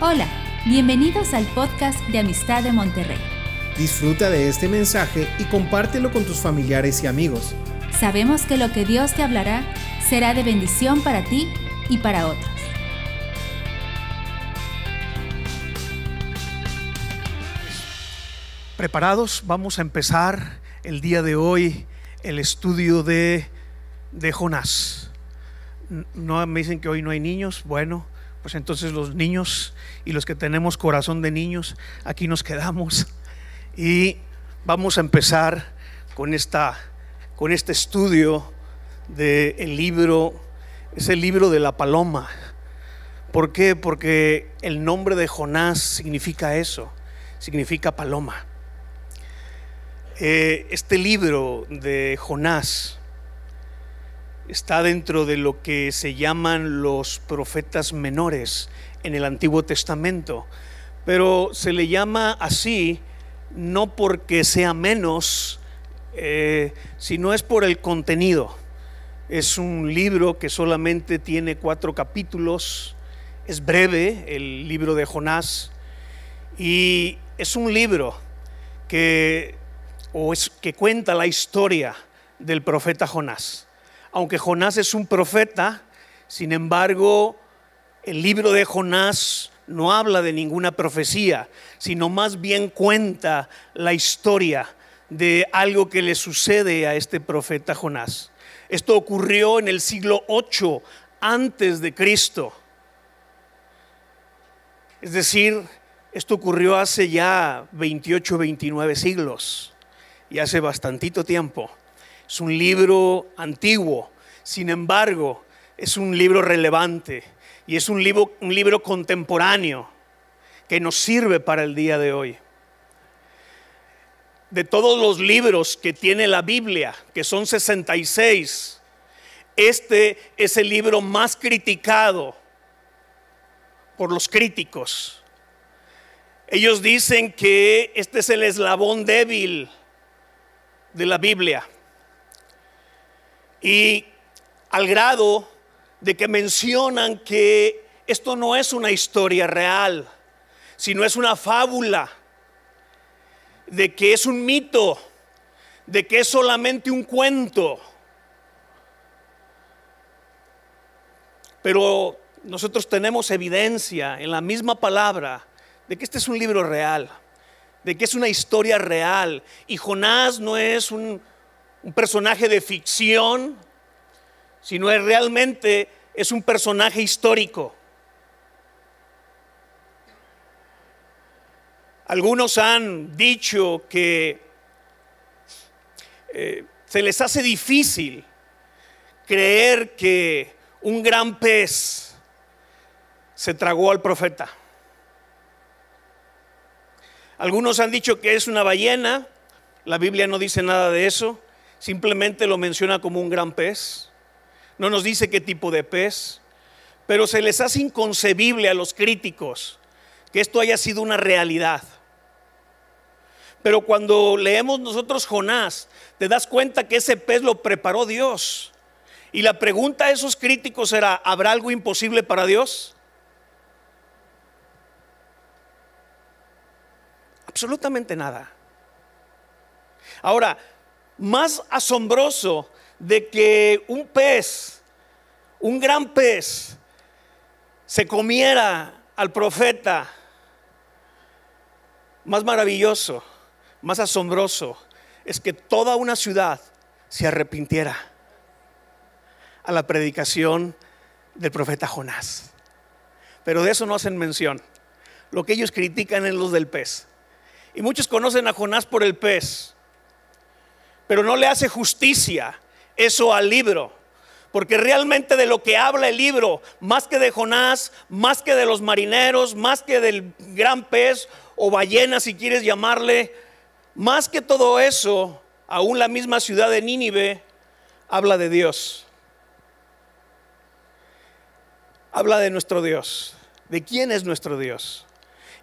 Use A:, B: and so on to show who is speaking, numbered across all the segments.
A: Hola, bienvenidos al podcast de Amistad de Monterrey.
B: Disfruta de este mensaje y compártelo con tus familiares y amigos.
A: Sabemos que lo que Dios te hablará será de bendición para ti y para otros.
C: ¿Preparados? Vamos a empezar el día de hoy el estudio de, de Jonás. No me dicen que hoy no hay niños. Bueno, pues entonces los niños y los que tenemos corazón de niños, aquí nos quedamos y vamos a empezar con, esta, con este estudio del libro, es el libro de la paloma. ¿Por qué? Porque el nombre de Jonás significa eso, significa paloma. Eh, este libro de Jonás está dentro de lo que se llaman los profetas menores en el Antiguo Testamento, pero se le llama así no porque sea menos, eh, sino es por el contenido. Es un libro que solamente tiene cuatro capítulos, es breve el libro de Jonás, y es un libro que, o es, que cuenta la historia del profeta Jonás aunque Jonás es un profeta, sin embargo, el libro de Jonás no habla de ninguna profecía, sino más bien cuenta la historia de algo que le sucede a este profeta Jonás. Esto ocurrió en el siglo 8 antes de Cristo. Es decir, esto ocurrió hace ya 28, 29 siglos y hace bastantito tiempo. Es un libro antiguo, sin embargo, es un libro relevante y es un libro, un libro contemporáneo que nos sirve para el día de hoy. De todos los libros que tiene la Biblia, que son 66, este es el libro más criticado por los críticos. Ellos dicen que este es el eslabón débil de la Biblia. Y al grado de que mencionan que esto no es una historia real, sino es una fábula, de que es un mito, de que es solamente un cuento. Pero nosotros tenemos evidencia en la misma palabra de que este es un libro real, de que es una historia real. Y Jonás no es un, un personaje de ficción, sino es realmente es un personaje histórico. Algunos han dicho que eh, se les hace difícil creer que un gran pez se tragó al profeta. Algunos han dicho que es una ballena, la Biblia no dice nada de eso, simplemente lo menciona como un gran pez no nos dice qué tipo de pez, pero se les hace inconcebible a los críticos que esto haya sido una realidad. Pero cuando leemos nosotros Jonás, te das cuenta que ese pez lo preparó Dios. Y la pregunta a esos críticos era, ¿habrá algo imposible para Dios? Absolutamente nada. Ahora, más asombroso de que un pez, un gran pez, se comiera al profeta, más maravilloso, más asombroso, es que toda una ciudad se arrepintiera a la predicación del profeta Jonás. Pero de eso no hacen mención. Lo que ellos critican es los del pez. Y muchos conocen a Jonás por el pez, pero no le hace justicia eso al libro. Porque realmente de lo que habla el libro, más que de Jonás, más que de los marineros, más que del gran pez o ballena, si quieres llamarle, más que todo eso, aún la misma ciudad de Nínive habla de Dios. Habla de nuestro Dios. ¿De quién es nuestro Dios?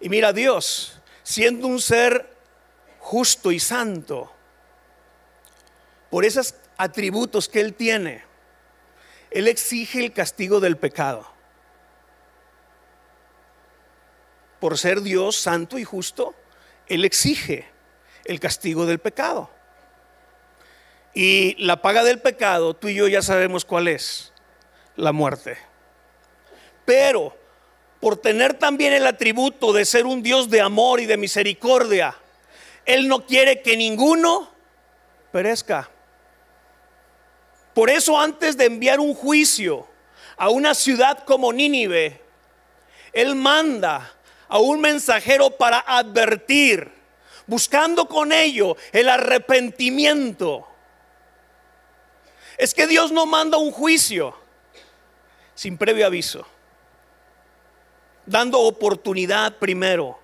C: Y mira, Dios, siendo un ser justo y santo, por esas atributos que Él tiene, Él exige el castigo del pecado. por ser Dios santo y justo, Él exige el castigo del pecado. Y la paga del pecado, tú y yo ya sabemos cuál es, la muerte. Pero por tener también el atributo de ser un Dios de amor y de misericordia, Él no quiere que ninguno perezca. Por eso antes de enviar un juicio a una ciudad como Nínive, Él manda a un mensajero para advertir, buscando con ello el arrepentimiento. Es que Dios no manda un juicio sin previo aviso dando oportunidad primero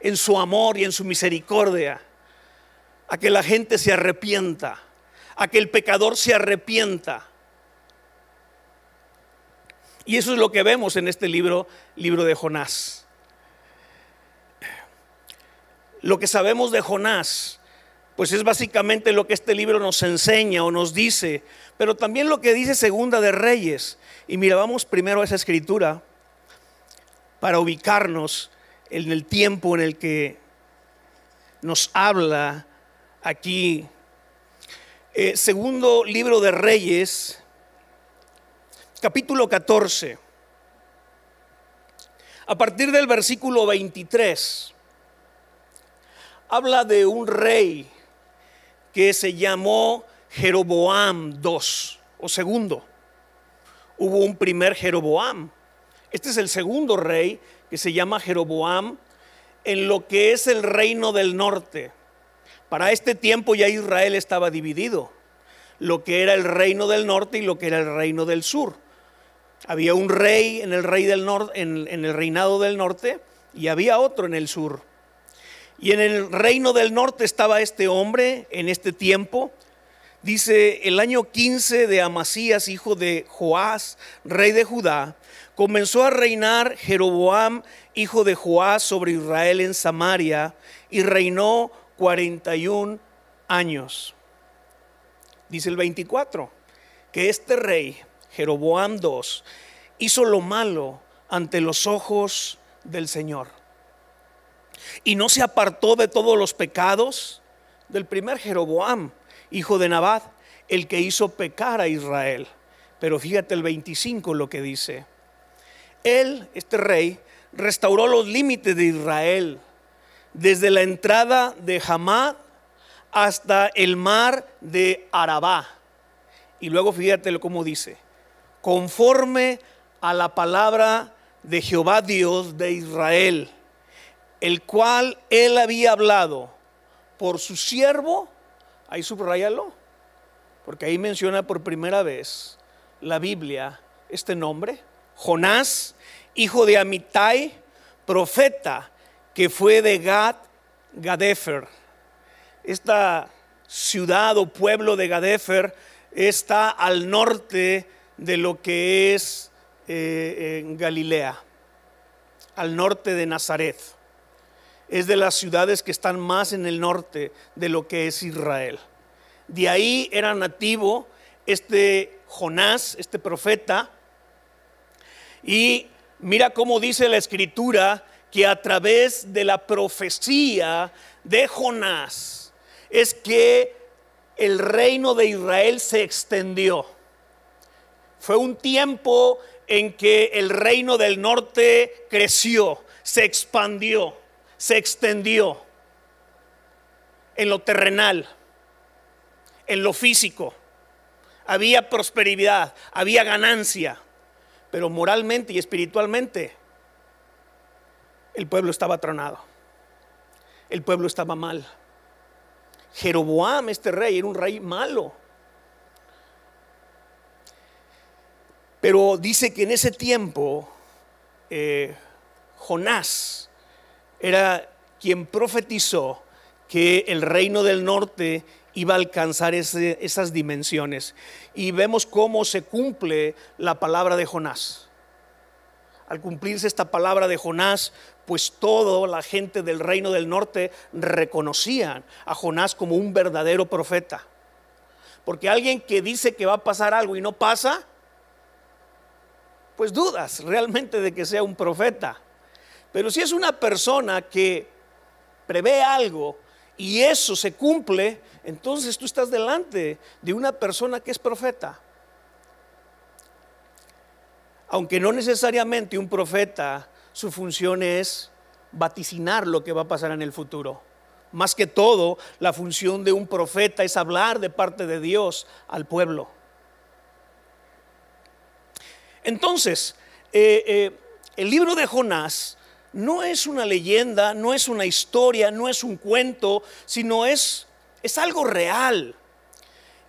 C: en su amor y en su misericordia a que la gente se arrepienta, a que el pecador se arrepienta. Y eso es lo que vemos en este libro, libro de Jonás. Lo que sabemos de Jonás, pues es básicamente lo que este libro nos enseña o nos dice, pero también lo que dice Segunda de Reyes. Y mira, vamos primero a esa escritura para ubicarnos en el tiempo en el que nos habla aquí. Eh, segundo libro de Reyes, capítulo 14. A partir del versículo 23, habla de un rey que se llamó Jeroboam II o segundo. Hubo un primer Jeroboam este es el segundo rey que se llama Jeroboam en lo que es el reino del norte. Para este tiempo ya Israel estaba dividido, lo que era el reino del norte y lo que era el reino del sur. Había un rey en el, rey del norte, en, en el reinado del norte y había otro en el sur. Y en el reino del norte estaba este hombre en este tiempo. Dice, el año 15 de Amasías, hijo de Joás, rey de Judá, comenzó a reinar Jeroboam, hijo de Joás, sobre Israel en Samaria, y reinó 41 años. Dice el 24, que este rey, Jeroboam II, hizo lo malo ante los ojos del Señor. Y no se apartó de todos los pecados del primer Jeroboam, hijo de Nabat, el que hizo pecar a Israel. Pero fíjate el 25 lo que dice. Él, este rey, restauró los límites de Israel, desde la entrada de Hamad hasta el mar de Arabá. Y luego fíjate cómo dice, conforme a la palabra de Jehová Dios de Israel, el cual él había hablado por su siervo, ahí subrayalo, porque ahí menciona por primera vez la Biblia este nombre, Jonás, hijo de Amitai, profeta, que fue de Gad, Gadefer. Esta ciudad o pueblo de Gadefer está al norte de lo que es eh, en Galilea, al norte de Nazaret. Es de las ciudades que están más en el norte de lo que es Israel. De ahí era nativo este Jonás, este profeta, y mira cómo dice la escritura que a través de la profecía de Jonás es que el reino de Israel se extendió. Fue un tiempo en que el reino del norte creció, se expandió, se extendió en lo terrenal, en lo físico. Había prosperidad, había ganancia pero moralmente y espiritualmente el pueblo estaba tronado. El pueblo estaba mal. Jeroboam, este rey, era un rey malo. Pero dice que en ese tiempo eh, Jonás era quien profetizó que el reino del norte iba a alcanzar esas dimensiones. Y vemos cómo se cumple la palabra de Jonás. Al cumplirse esta palabra de Jonás, pues toda la gente del reino del norte reconocían a Jonás como un verdadero profeta. Porque alguien que dice que va a pasar algo y no pasa, pues dudas realmente de que sea un profeta. Pero si es una persona que prevé algo y eso se cumple, entonces tú estás delante de una persona que es profeta. Aunque no necesariamente un profeta, su función es vaticinar lo que va a pasar en el futuro. Más que todo, la función de un profeta es hablar de parte de Dios al pueblo. Entonces, eh, eh, el libro de Jonás no es una leyenda, no es una historia, no es un cuento, sino es, es algo real.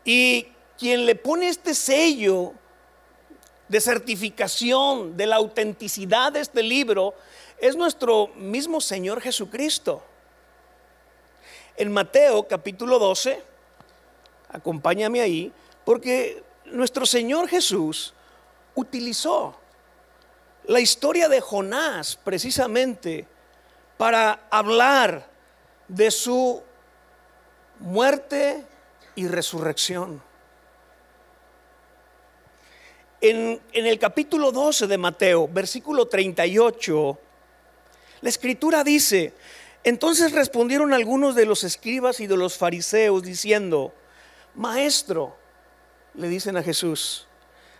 C: Y quien le pone este sello de certificación de la autenticidad de este libro es nuestro mismo Señor Jesucristo. En Mateo capítulo 12, acompáñame ahí, porque nuestro Señor Jesús utilizó la historia de Jonás precisamente para hablar de su muerte y resurrección. En, el capítulo 12 de Mateo, versículo 38, la escritura dice, entonces respondieron algunos de los escribas y de los fariseos diciendo, Maestro, le dicen a Jesús,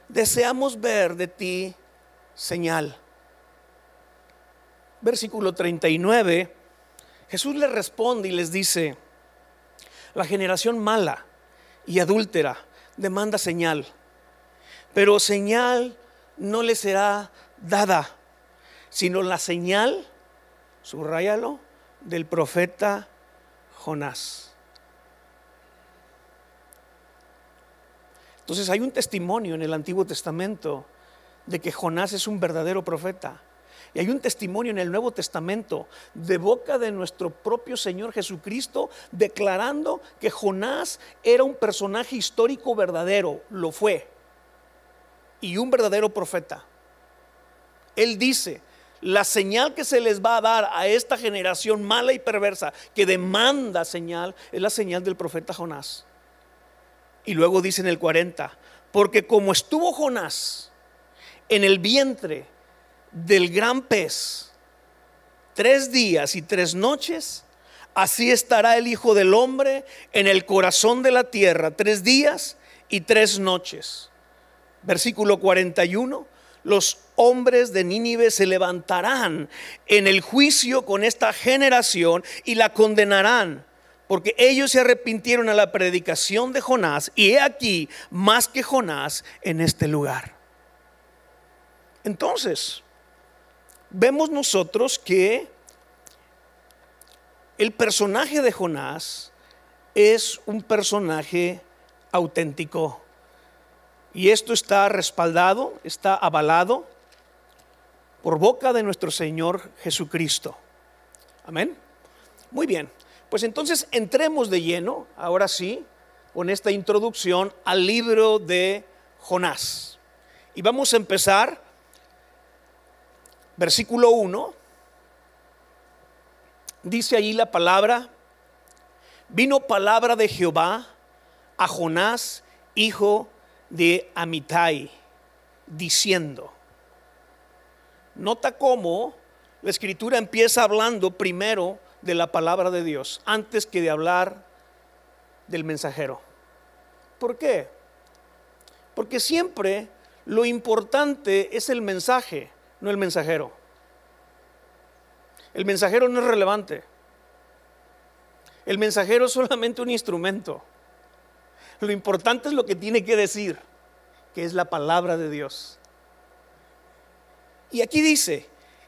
C: deseamos ver de ti señal. Versículo 39, Jesús les responde y les dice, la generación mala y adúltera demanda señal, pero señal no le será dada, sino la señal, subrayalo, del profeta Jonás. Entonces hay un testimonio en el Antiguo Testamento de que Jonás es un verdadero profeta. Y hay un testimonio en el Nuevo Testamento de boca de nuestro propio Señor Jesucristo declarando que Jonás era un personaje histórico verdadero, lo fue, y un verdadero profeta. Él dice, la señal que se les va a dar a esta generación mala y perversa que demanda señal es la señal del profeta Jonás. Y luego dice en el 40, porque como estuvo Jonás en el vientre del gran pez tres días y tres noches, así estará el Hijo del Hombre en el corazón de la tierra tres días y tres noches. Versículo 41 los hombres de Nínive se levantarán en el juicio con esta generación y la condenarán, porque ellos se arrepintieron a la predicación de Jonás y he aquí más que Jonás en este lugar. Entonces, vemos nosotros que el personaje de Jonás es un personaje auténtico. Y esto está respaldado, está avalado por boca de nuestro Señor Jesucristo. Amén. Muy bien, pues entonces entremos de lleno, ahora sí, con esta introducción al libro de Jonás. Y vamos a empezar, versículo 1, dice allí la palabra, vino palabra de Jehová a Jonás, hijo de Amitai, diciendo. Nota cómo la escritura empieza hablando primero de la palabra de Dios, antes que de hablar del mensajero. ¿Por qué? Porque siempre lo importante es el mensaje, no el mensajero. El mensajero no es relevante. El mensajero es solamente un instrumento. Lo importante es lo que tiene que decir, que es la palabra de Dios. Y aquí dice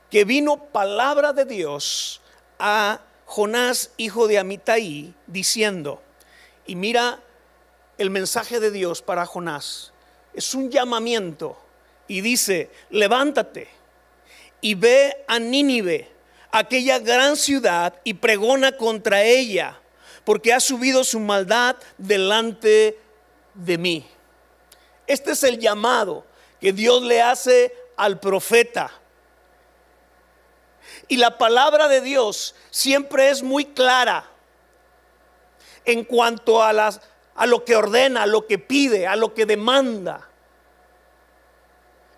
C: que vino palabra de Dios a Jonás, hijo de Amitai, diciendo, y mira el mensaje de Dios para Jonás, es un llamamiento. Y dice, levántate y ve a Nínive, aquella gran ciudad, y pregona contra ella porque ha subido su maldad delante de mí. Este es el llamado que Dios le hace al profeta. Y la palabra de Dios siempre es muy clara en cuanto a, las, a lo que ordena, a lo que pide, a lo que demanda.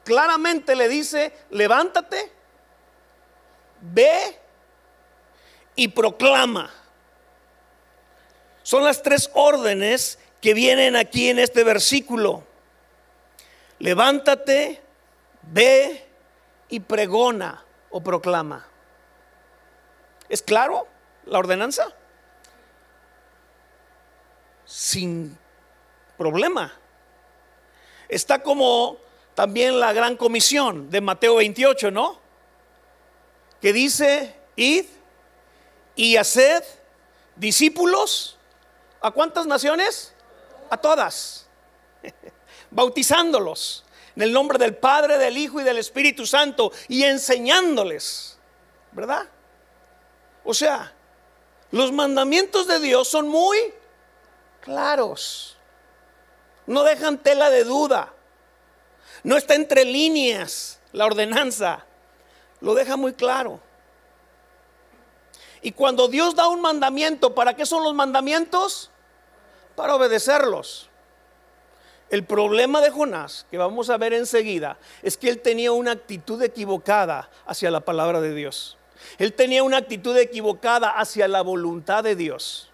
C: Claramente le dice, levántate, ve y proclama. Son las tres órdenes que vienen aquí en este versículo. Levántate, ve y pregona o proclama. ¿Es claro la ordenanza? Sin problema. Está como también la gran comisión de Mateo 28, ¿no? Que dice, id y haced discípulos. ¿A cuántas naciones? A todas. Bautizándolos en el nombre del Padre, del Hijo y del Espíritu Santo y enseñándoles. ¿Verdad? O sea, los mandamientos de Dios son muy claros. No dejan tela de duda. No está entre líneas la ordenanza. Lo deja muy claro. Y cuando Dios da un mandamiento, ¿para qué son los mandamientos? Para obedecerlos. El problema de Jonás, que vamos a ver enseguida, es que él tenía una actitud equivocada hacia la palabra de Dios. Él tenía una actitud equivocada hacia la voluntad de Dios.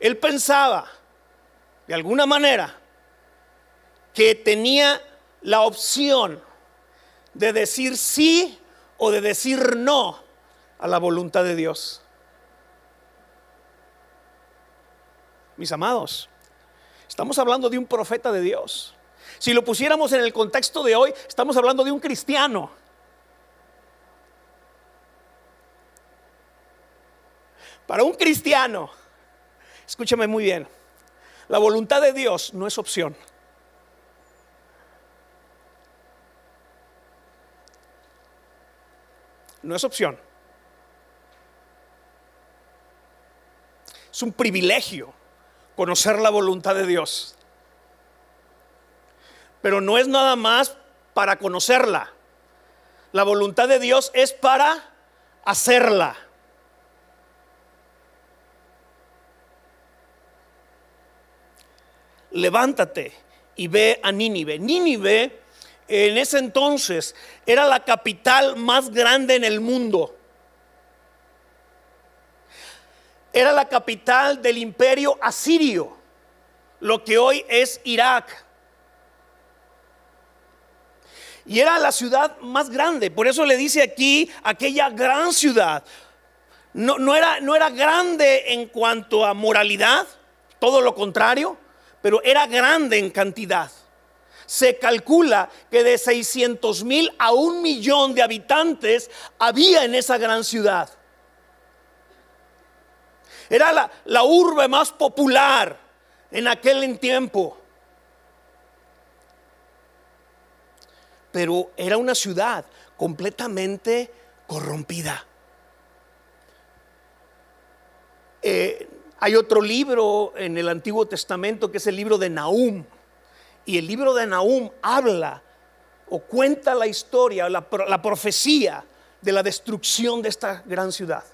C: Él pensaba, de alguna manera, que tenía la opción de decir sí o de decir no a la voluntad de Dios. Mis amados, estamos hablando de un profeta de Dios. Si lo pusiéramos en el contexto de hoy, estamos hablando de un cristiano. Para un cristiano, escúchame muy bien, la voluntad de Dios no es opción. No es opción. Es un privilegio conocer la voluntad de Dios. Pero no es nada más para conocerla. La voluntad de Dios es para hacerla. Levántate y ve a Nínive. Nínive en ese entonces era la capital más grande en el mundo. Era la capital del imperio asirio, lo que hoy es Irak. Y era la ciudad más grande, por eso le dice aquí aquella gran ciudad. No, no, era, no era grande en cuanto a moralidad, todo lo contrario, pero era grande en cantidad. Se calcula que de 600 mil a un millón de habitantes había en esa gran ciudad. Era la, urbe más popular en aquel tiempo. Pero era una ciudad completamente corrompida. Eh, hay otro libro en el Antiguo Testamento que es el libro de Nahum. Y el libro de Nahum habla o cuenta la historia, la, la profecía de la destrucción de esta gran ciudad.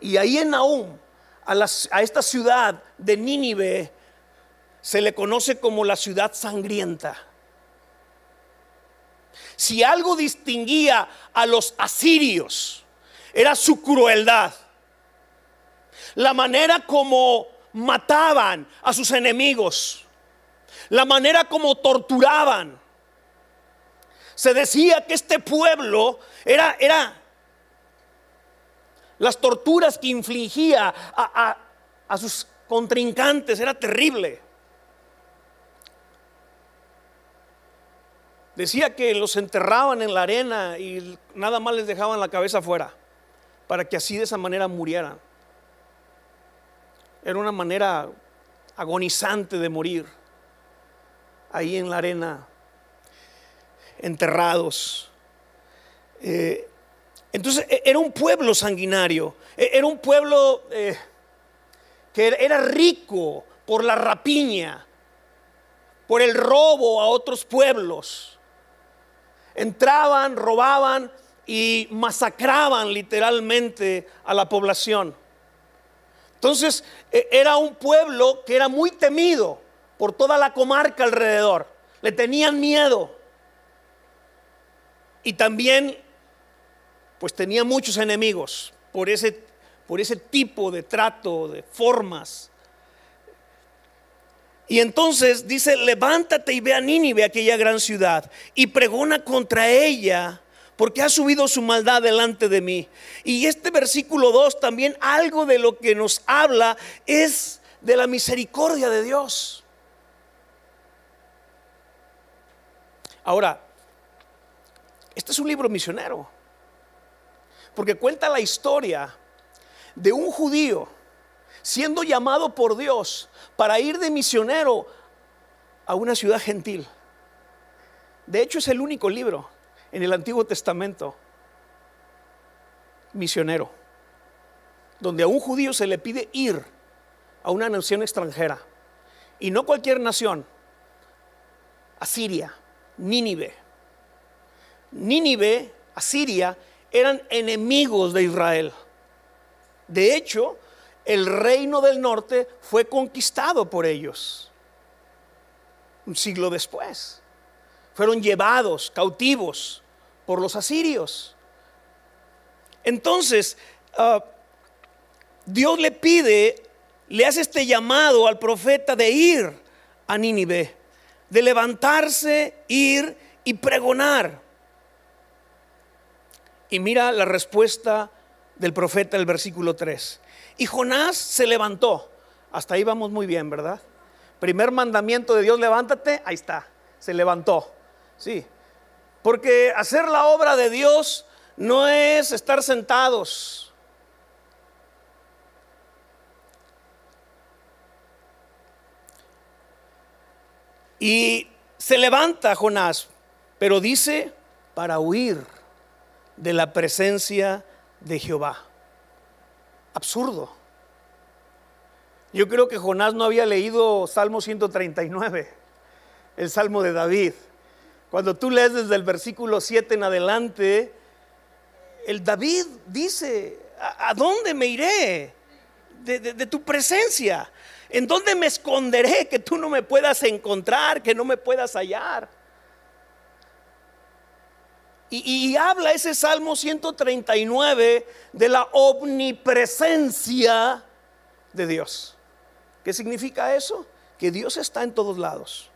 C: Y ahí en Nahum a, esta ciudad de Nínive se le conoce como la ciudad sangrienta. Si algo distinguía a los asirios, era su crueldad. La manera como mataban a sus enemigos. La manera como torturaban. Se decía que este pueblo era, era las torturas que infligía a, sus contrincantes, era terrible. Decía que los enterraban en la arena y nada más les dejaban la cabeza afuera, para que así de esa manera murieran. Era una manera agonizante de morir, ahí en la arena, enterrados. Eh, entonces e, era un pueblo sanguinario, e, era un pueblo eh, que era rico por la rapiña, por el robo a otros pueblos. Entraban, robaban y masacraban literalmente a la población. Entonces e, era un pueblo que era muy temido por toda la comarca alrededor. Le tenían miedo. Y también pues tenía muchos enemigos por ese, por ese tipo de trato, de formas. Y entonces dice, levántate y ve a Nínive, aquella gran ciudad, y pregona contra ella, porque ha subido su maldad delante de mí. Y este versículo 2 también algo de lo que nos habla es de la misericordia de Dios. Ahora, este es un libro misionero, porque cuenta la historia de un judío siendo llamado por Dios para ir de misionero a una ciudad gentil. De hecho, es el único libro en el Antiguo Testamento misionero, donde a un judío se le pide ir a una nación extranjera, y no cualquier nación, Asiria, Nínive. Nínive, Asiria, eran enemigos de Israel. De hecho, el reino del norte fue conquistado por ellos. Un siglo después. Fueron llevados cautivos por los asirios. Entonces, ah, Dios le pide, le hace este llamado al profeta de ir a Nínive, de levantarse, ir y pregonar. Y mira la respuesta del profeta, el versículo 3. Y Jonás se levantó. Hasta ahí vamos muy bien, ¿verdad? Primer mandamiento de Dios, levántate, ahí está, se levantó. Sí, porque hacer la obra de Dios no es estar sentados. Y se levanta Jonás, pero dice para huir de la presencia de Jehová absurdo. Yo creo que Jonás no había leído Salmo 139, el Salmo de David. Cuando tú lees desde el versículo 7 en adelante, el David dice, ¿a, dónde me iré de, de tu presencia? ¿En dónde me esconderé que tú no me puedas encontrar, que no me puedas hallar? Y, habla ese Salmo 139 de la omnipresencia de Dios. ¿Qué significa eso? Que Dios está en todos lados.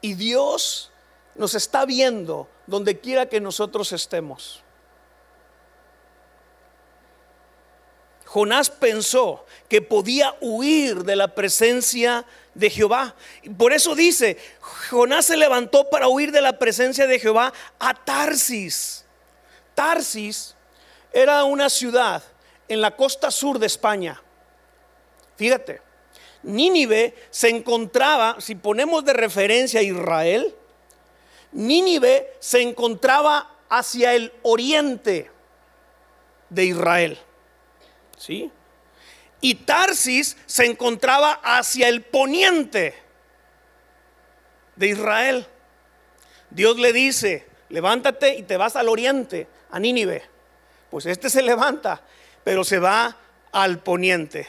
C: Y Dios nos está viendo donde quiera que nosotros estemos. Jonás pensó que podía huir de la presencia de Jehová. Por eso dice, Jonás se levantó para huir de la presencia de Jehová a Tarsis. Tarsis era una ciudad en la costa sur de España. Fíjate, Nínive se encontraba, si ponemos de referencia a Israel, Nínive se encontraba hacia el oriente de Israel. ¿Sí? Y Tarsis se encontraba hacia el poniente de Israel. Dios le dice, levántate y te vas al oriente, a Nínive. Pues este se levanta, pero se va al poniente.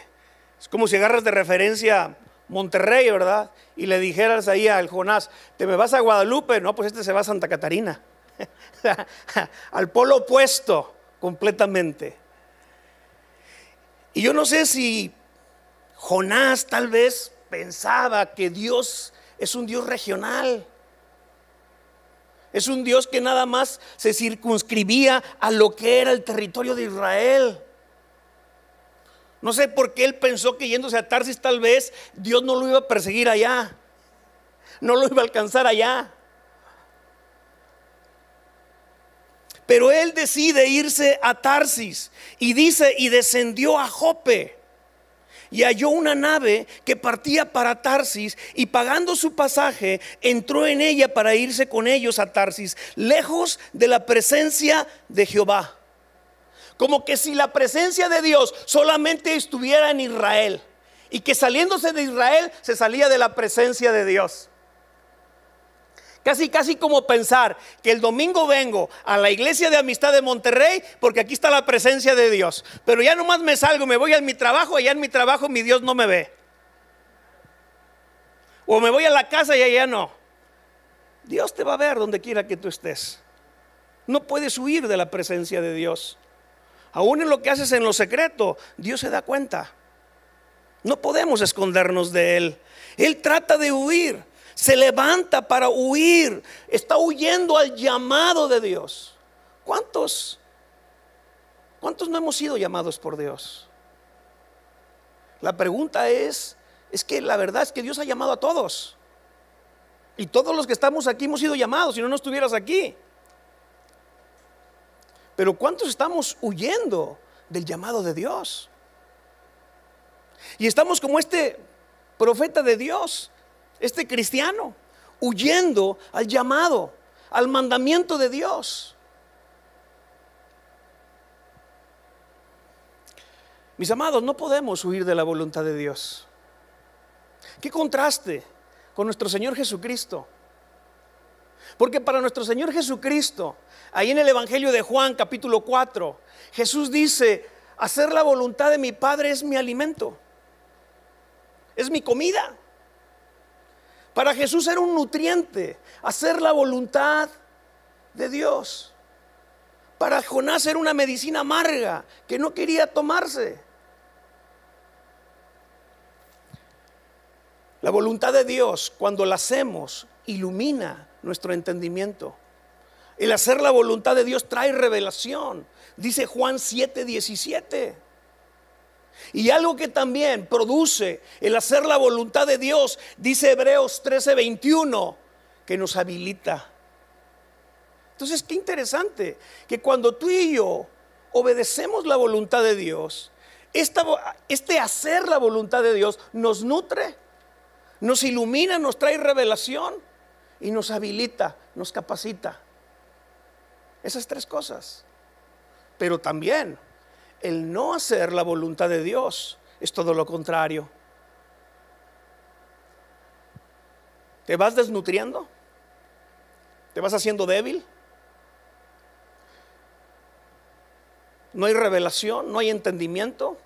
C: Es como si agarras de referencia Monterrey, ¿verdad? Y le dijeras ahí al Jonás, ¿te me vas a Guadalupe? No, pues este se va a Santa Catarina. al polo opuesto completamente. Y yo no sé si Jonás tal vez pensaba que Dios es un Dios regional. Es un Dios que nada más se circunscribía a lo que era el territorio de Israel. No sé por qué él pensó que yéndose a Tarsis tal vez Dios no lo iba a perseguir allá. No lo iba a alcanzar allá. Pero él decide irse a Tarsis y dice, y descendió a Jope y halló una nave que partía para Tarsis y pagando su pasaje entró en ella para irse con ellos a Tarsis, lejos de la presencia de Jehová. Como que si la presencia de Dios solamente estuviera en Israel y que saliéndose de Israel se salía de la presencia de Dios. Casi, casi como pensar que el domingo vengo a la iglesia de amistad de Monterrey porque aquí está la presencia de Dios. Pero ya nomás me salgo, me voy a mi trabajo, allá en mi trabajo mi Dios no me ve. O me voy a la casa y allá no. Dios te va a ver donde quiera que tú estés. No puedes huir de la presencia de Dios. Aún en lo que haces en lo secreto, Dios se da cuenta. No podemos escondernos de Él. Él trata de huir, se levanta para huir, está huyendo al llamado de Dios. ¿Cuántos? ¿Cuántos no hemos sido llamados por Dios? La pregunta es, es que la verdad es que Dios ha llamado a todos. Y todos los que estamos aquí hemos sido llamados, si no, no estuvieras aquí. Pero ¿cuántos estamos huyendo del llamado de Dios? Y estamos como este profeta de Dios, este cristiano, huyendo al llamado, al mandamiento de Dios. Mis amados, no podemos huir de la voluntad de Dios. Qué contraste con nuestro Señor Jesucristo. Porque para nuestro Señor Jesucristo, ahí en el Evangelio de Juan capítulo 4, Jesús dice, hacer la voluntad de mi Padre es mi alimento, es mi comida. Para Jesús era un nutriente, hacer la voluntad de Dios. Para Jonás era una medicina amarga que no quería tomarse. La voluntad de Dios, cuando la hacemos, ilumina nuestro entendimiento. El hacer la voluntad de Dios trae revelación, dice Juan 7, 17. Y algo que también produce el hacer la voluntad de Dios, dice Hebreos 13, 21, que nos habilita. Entonces, qué interesante que cuando tú y yo obedecemos la voluntad de Dios, este hacer la voluntad de Dios nos nutre nos ilumina, nos trae revelación y nos habilita, nos capacita. Esas tres cosas. Pero también el no hacer la voluntad de Dios es todo lo contrario. ¿Te vas desnutriendo? ¿Te vas haciendo débil? No hay revelación, no hay entendimiento.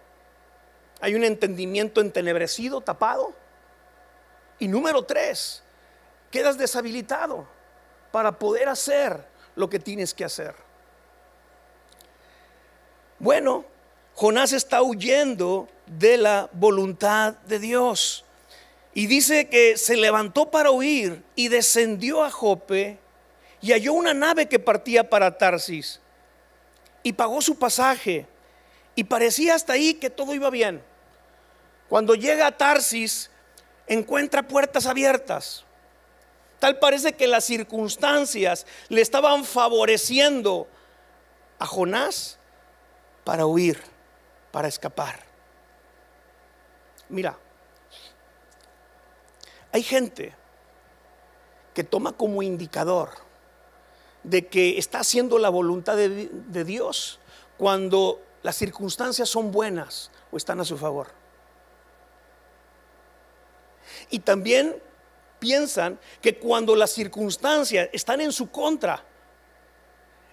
C: Hay un entendimiento entenebrecido, tapado. Y número tres, quedas deshabilitado para poder hacer lo que tienes que hacer. Bueno, Jonás está huyendo de la voluntad de Dios. Y dice que se levantó para huir y descendió a Jope y halló una nave que partía para Tarsis. Y pagó su pasaje. Y parecía hasta ahí que todo iba bien. Cuando llega a Tarsis, encuentra puertas abiertas. Tal parece que las circunstancias le estaban favoreciendo a Jonás para huir, para escapar. Mira, hay gente que toma como indicador de que está haciendo la voluntad de, Dios cuando las circunstancias son buenas o están a su favor. Y también piensan que cuando las circunstancias están en su contra,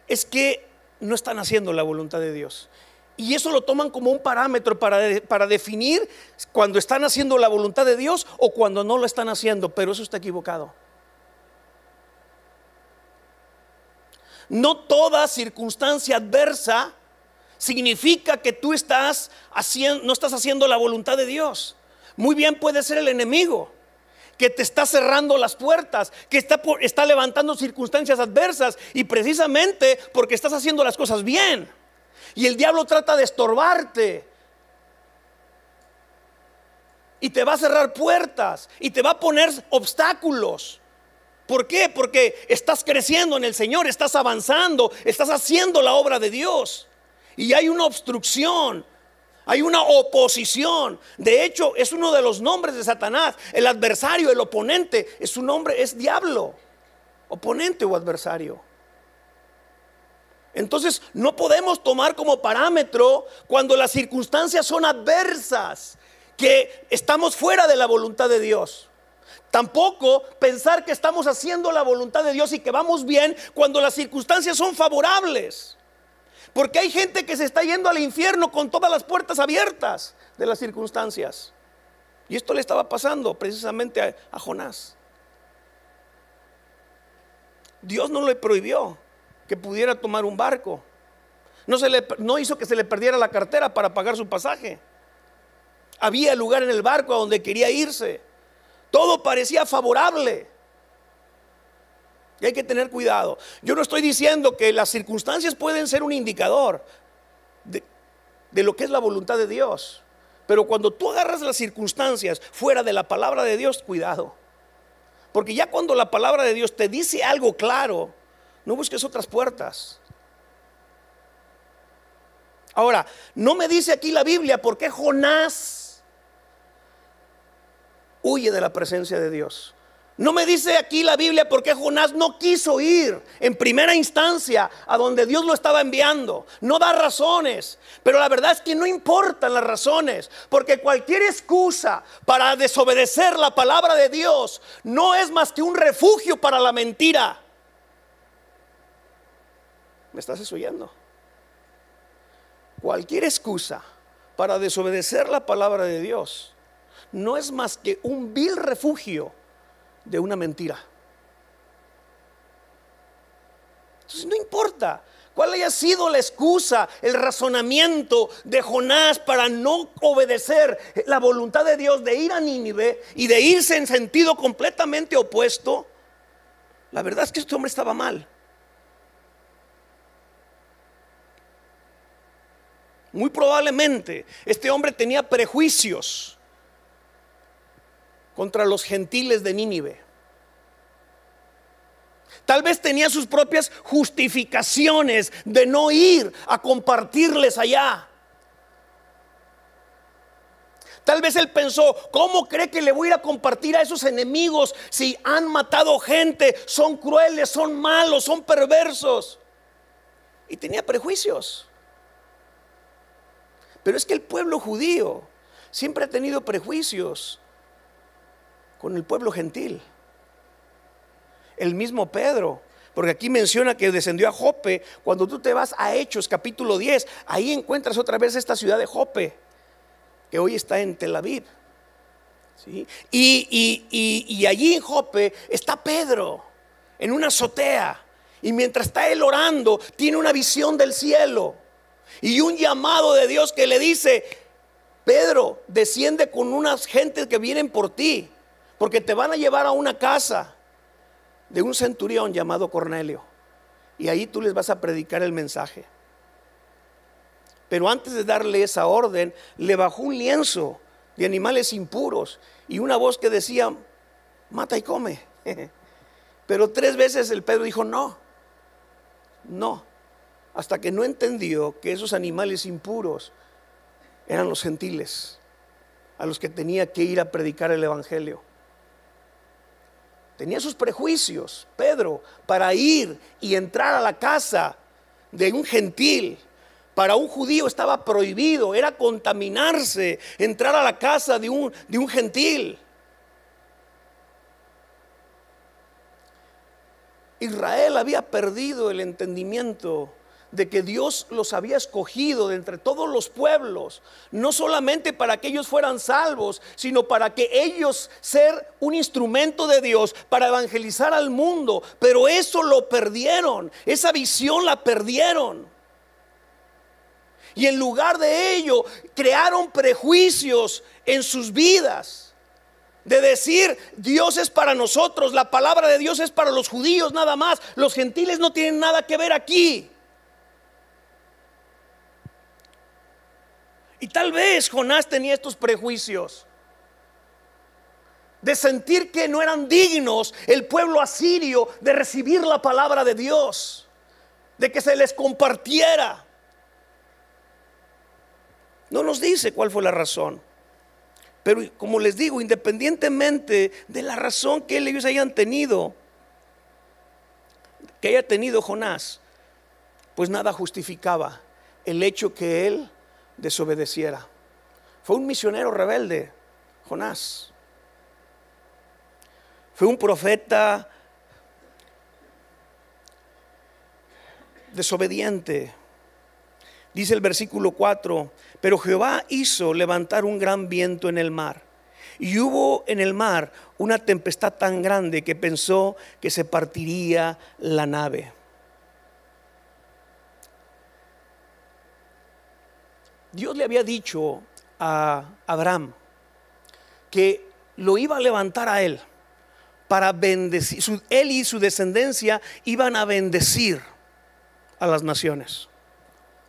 C: es que no están haciendo la voluntad de Dios. Y eso lo toman como un parámetro para, para, definir cuando están haciendo la voluntad de Dios o cuando no lo están haciendo, pero eso está equivocado. No toda circunstancia adversa significa que tú estás haciendo, no estás haciendo la voluntad de Dios. Muy bien puede ser el enemigo que te está cerrando las puertas, que está, está levantando circunstancias adversas y precisamente porque estás haciendo las cosas bien. Y el diablo trata de estorbarte. Y te va a cerrar puertas y te va a poner obstáculos. ¿Por qué? Porque estás creciendo en el Señor, estás avanzando, estás haciendo la obra de Dios. Y hay una obstrucción, hay una oposición. De hecho, es uno de los nombres de Satanás. El adversario, el oponente, es su nombre, es diablo. Oponente o adversario. Entonces, no podemos tomar como parámetro cuando las circunstancias son adversas, que estamos fuera de la voluntad de Dios. Tampoco pensar que estamos haciendo la voluntad de Dios y que vamos bien cuando las circunstancias son favorables. Porque hay gente que se está yendo al infierno con todas las puertas abiertas de las circunstancias. Y esto le estaba pasando precisamente a, Jonás. Dios no le prohibió que pudiera tomar un barco. No, se le, no hizo que se le perdiera la cartera para pagar su pasaje. Había lugar en el barco a donde quería irse. Todo parecía favorable. Hay que tener cuidado. Yo no estoy diciendo que las circunstancias pueden ser un indicador de, de lo que es la voluntad de Dios. Pero cuando tú agarras las circunstancias fuera de la palabra de Dios, cuidado. Porque ya cuando la palabra de Dios te dice algo claro, no busques otras puertas. Ahora, no me dice aquí la Biblia por qué Jonás huye de la presencia de Dios. No me dice aquí la Biblia por qué Jonás no quiso ir en primera instancia a donde Dios lo estaba enviando. No da razones. Pero la verdad es que no importan las razones. Porque cualquier excusa para desobedecer la palabra de Dios no es más que un refugio para la mentira. ¿Me estás oyendo? Cualquier excusa para desobedecer la palabra de Dios no es más que un vil refugio de una mentira. Entonces no importa cuál haya sido la excusa, el razonamiento de Jonás para no obedecer la voluntad de Dios de ir a Nínive y de irse en sentido completamente opuesto. La verdad es que este hombre estaba mal. Muy probablemente este hombre tenía prejuicios contra los gentiles de Nínive. Tal vez tenía sus propias justificaciones de no ir a compartirles allá. Tal vez él pensó, ¿cómo cree que le voy a ir a compartir a esos enemigos si han matado gente, son crueles, son malos, son perversos? Y tenía prejuicios. Pero es que el pueblo judío siempre ha tenido prejuicios con el pueblo gentil. El mismo Pedro, porque aquí menciona que descendió a Jope. Cuando tú te vas a Hechos capítulo 10, ahí encuentras otra vez esta ciudad de Jope, que hoy está en Tel Aviv. Y, y allí en Jope está Pedro, en una azotea. Y mientras está él orando, tiene una visión del cielo. Y un llamado de Dios que le dice, Pedro, desciende con unas gentes que vienen por ti. Porque te van a llevar a una casa de un centurión llamado Cornelio. Y ahí tú les vas a predicar el mensaje. Pero antes de darle esa orden, le bajó un lienzo de animales impuros y una voz que decía, mata y come. Pero tres veces el Pedro dijo, no, no, hasta que no entendió que esos animales impuros eran los gentiles, a los que tenía que ir a predicar el Evangelio. Tenía sus prejuicios, Pedro, para ir y entrar a la casa de un gentil. Para un judío estaba prohibido, era contaminarse, entrar a la casa de un, de un gentil. Israel había perdido el entendimiento de que Dios los había escogido de entre todos los pueblos, no solamente para que ellos fueran salvos, sino para que ellos ser un instrumento de Dios para evangelizar al mundo. Pero eso lo perdieron, esa visión la perdieron. Y en lugar de ello, crearon prejuicios en sus vidas. De decir, Dios es para nosotros, la palabra de Dios es para los judíos nada más, los gentiles no tienen nada que ver aquí. Y tal vez Jonás tenía estos prejuicios de sentir que no eran dignos el pueblo asirio de recibir la palabra de Dios, de que se les compartiera. No nos dice cuál fue la razón. Pero como les digo, independientemente de la razón que ellos hayan tenido, que haya tenido Jonás, pues nada justificaba el hecho que él desobedeciera. Fue un misionero rebelde, Jonás. Fue un profeta desobediente. Dice el versículo 4, pero Jehová hizo levantar un gran viento en el mar. Y hubo en el mar una tempestad tan grande que pensó que se partiría la nave. Dios le había dicho a Abraham que lo iba a levantar a él para bendecir. él y su descendencia iban a bendecir a las naciones.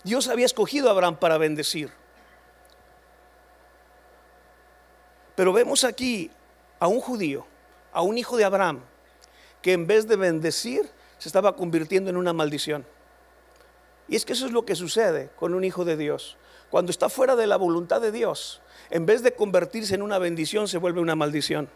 C: Dios había escogido a Abraham para bendecir. Pero vemos aquí a un judío, a un hijo de Abraham, que en vez de bendecir, se estaba convirtiendo en una maldición. Y es que eso es lo que sucede con un hijo de Dios. Cuando está fuera de la voluntad de Dios, en vez de convertirse en una bendición, se vuelve una maldición.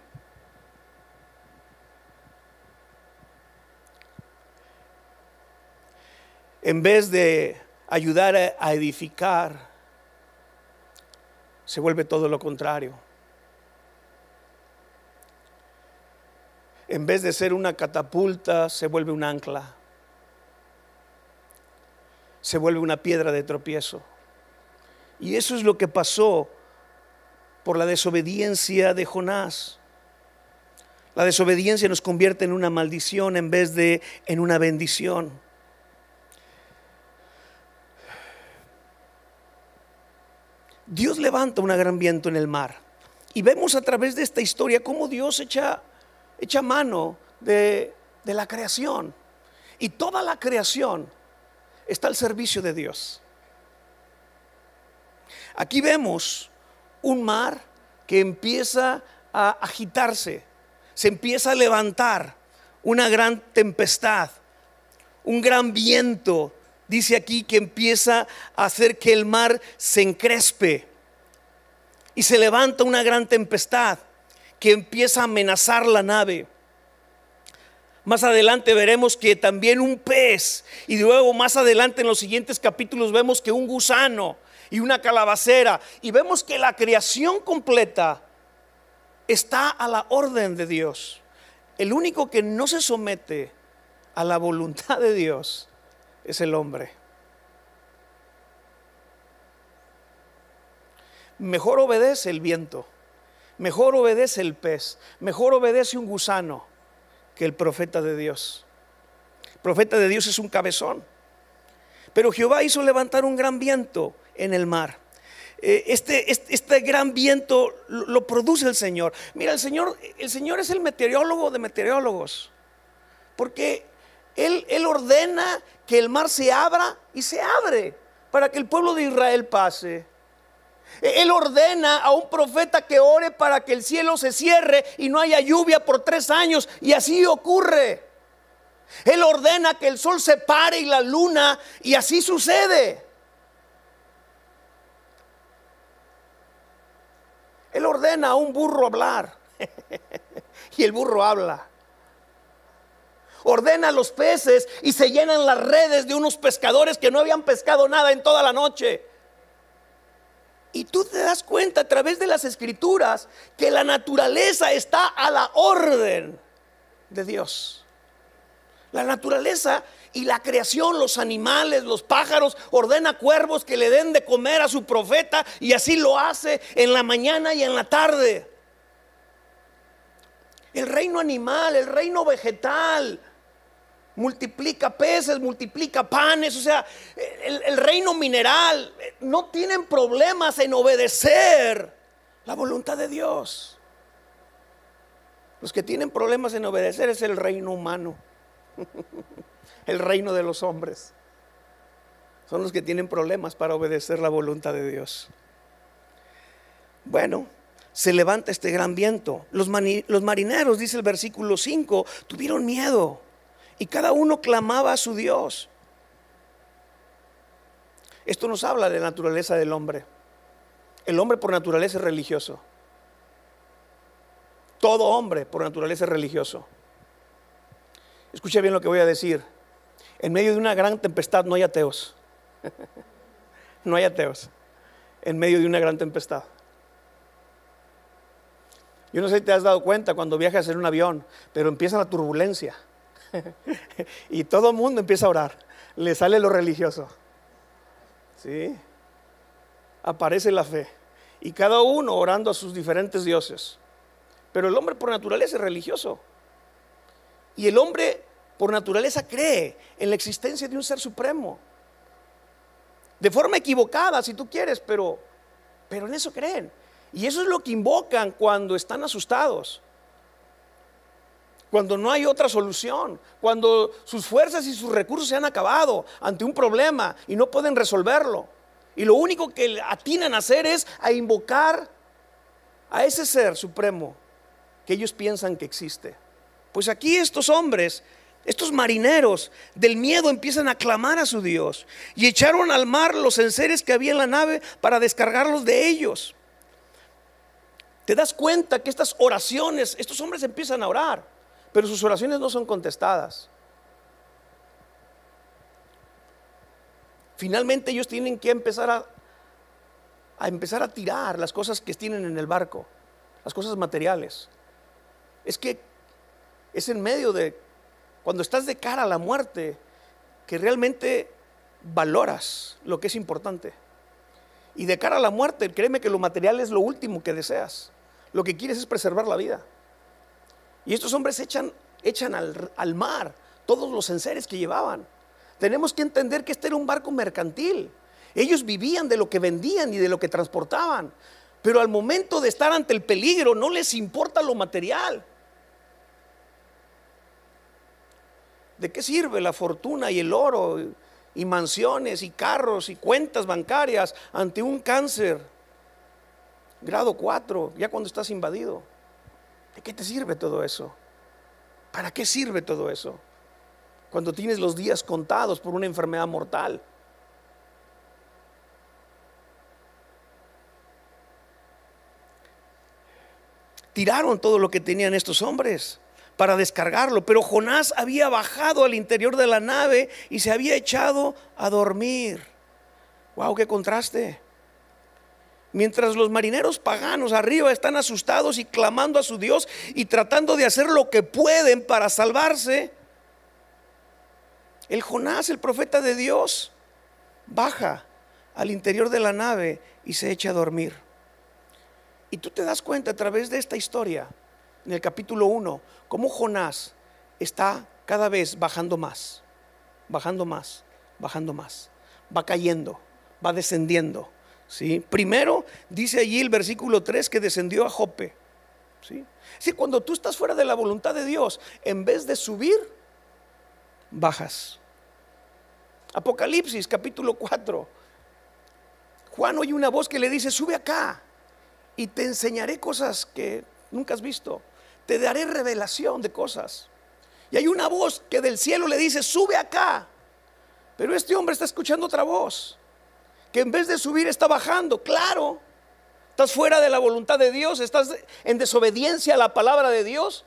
C: en vez de ayudar a edificar, se vuelve todo lo contrario. En vez de ser una catapulta, se vuelve un ancla. Se vuelve una piedra de tropiezo. Y eso es lo que pasó por la desobediencia de Jonás. La desobediencia nos convierte en una maldición en vez de en una bendición. Dios levanta un gran viento en el mar. Y vemos a través de esta historia cómo Dios echa, echa mano de, de la creación. Y toda la creación está al servicio de Dios. Aquí vemos un mar que empieza a agitarse, se empieza a levantar una gran tempestad, un gran viento dice aquí que empieza a hacer que el mar se encrespe y se levanta una gran tempestad que empieza a amenazar la nave. Más adelante veremos que también un pez y luego más adelante en los siguientes capítulos vemos que un gusano y una calabacera y vemos que la creación completa está a la orden de Dios. El único que no se somete a la voluntad de Dios es el hombre. Mejor obedece el viento, mejor obedece el pez, mejor obedece un gusano que el profeta de Dios. El profeta de Dios es un cabezón. Pero Jehová hizo levantar un gran viento en el mar. Eh, este, este, gran viento lo, produce el Señor. Mira, el Señor, el Señor es el meteorólogo de meteorólogos. Porque él, él ordena que el mar se abra y se abre para que el pueblo de Israel pase. Él ordena a un profeta que ore para que el cielo se cierre y no haya lluvia por tres años y así ocurre. Él ordena que el sol se pare y la luna y así sucede. Él ordena a un burro hablar y el burro habla ordena a los peces y se llenan las redes de unos pescadores que no habían pescado nada en toda la noche. Y tú te das cuenta a través de las escrituras que la naturaleza está a la orden de Dios. La naturaleza y la creación, los animales, los pájaros, ordena cuervos que le den de comer a su profeta y así lo hace en la mañana y en la tarde. El reino animal, el reino vegetal, multiplica peces, multiplica panes, o sea, el, reino mineral, no tienen problemas en obedecer la voluntad de Dios. Los que tienen problemas en obedecer es el reino humano, el reino de los hombres. Son los que tienen problemas para obedecer la voluntad de Dios. Bueno, se levanta este gran viento. Los, marineros, dice el versículo 5, tuvieron miedo. Y cada uno clamaba a su Dios. Esto nos habla de la naturaleza del hombre. El hombre por naturaleza es religioso. Todo hombre por naturaleza es religioso. Escucha bien lo que voy a decir. En medio de una gran tempestad no hay ateos. no hay ateos. En medio de una gran tempestad. Yo no sé si te has dado cuenta cuando viajas en un avión, pero empieza la turbulencia. y todo el mundo empieza a orar. Le sale lo religioso. ¿Sí? Aparece la fe. Y cada uno orando a sus diferentes dioses. Pero el hombre por naturaleza es religioso. Y el hombre por naturaleza cree en la existencia de un ser supremo. de forma equivocada si tú quieres, pero, pero en eso creen. Y eso es lo que invocan cuando están asustados, cuando no hay otra solución, cuando sus fuerzas y sus recursos se han acabado ante un problema y no pueden resolverlo. Y lo único que atinan a hacer es a invocar a ese ser supremo que ellos piensan que existe. Pues aquí estos hombres estos marineros del miedo empiezan a clamar a su Dios y echaron al mar los enseres que había en la nave para descargarlos de ellos. Te das cuenta que estas oraciones, estos hombres empiezan a orar, pero sus oraciones no son contestadas. Finalmente ellos tienen que empezar a, a empezar a tirar las cosas que tienen en el barco, las cosas materiales. Es que es en medio de cuando estás de cara a la muerte, que realmente valoras lo que es importante. Y de cara a la muerte, créeme que lo material es lo último que deseas. Lo que quieres es preservar la vida. Y estos hombres echan, echan al, al mar todos los enseres que llevaban. Tenemos que entender que este era un barco mercantil. Ellos vivían de lo que vendían y de lo que transportaban. Pero al momento de estar ante el peligro no les importa lo material. ¿De qué sirve la fortuna y el oro y mansiones y carros y cuentas bancarias ante un cáncer? Grado 4, ya cuando estás invadido. ¿De qué te sirve todo eso? ¿Para qué sirve todo eso? Cuando tienes los días contados por una enfermedad mortal. Tiraron todo lo que tenían estos hombres para descargarlo. Pero Jonás había bajado al interior de la nave y se había echado a dormir. ¡Wow! ¡Qué contraste! Mientras los marineros paganos arriba están asustados y clamando a su Dios y tratando de hacer lo que pueden para salvarse, el Jonás, el profeta de Dios, baja al interior de la nave y se echa a dormir. Y tú te das cuenta a través de esta historia en el capítulo 1 cómo Jonás está cada vez bajando más, bajando más, bajando más, va cayendo, va descendiendo. ¿sí? Primero dice allí el versículo 3 que descendió a Jope. ¿sí? Si cuando tú estás fuera de la voluntad de Dios, en vez de subir, bajas. Apocalipsis capítulo 4. Juan oye una voz que le dice, sube acá y te enseñaré cosas que nunca has visto te daré revelación de cosas. Y hay una voz que del cielo le dice, sube acá. Pero este hombre está escuchando otra voz, que en vez de subir está bajando. Claro, estás fuera de la voluntad de Dios, estás en desobediencia a la palabra de Dios.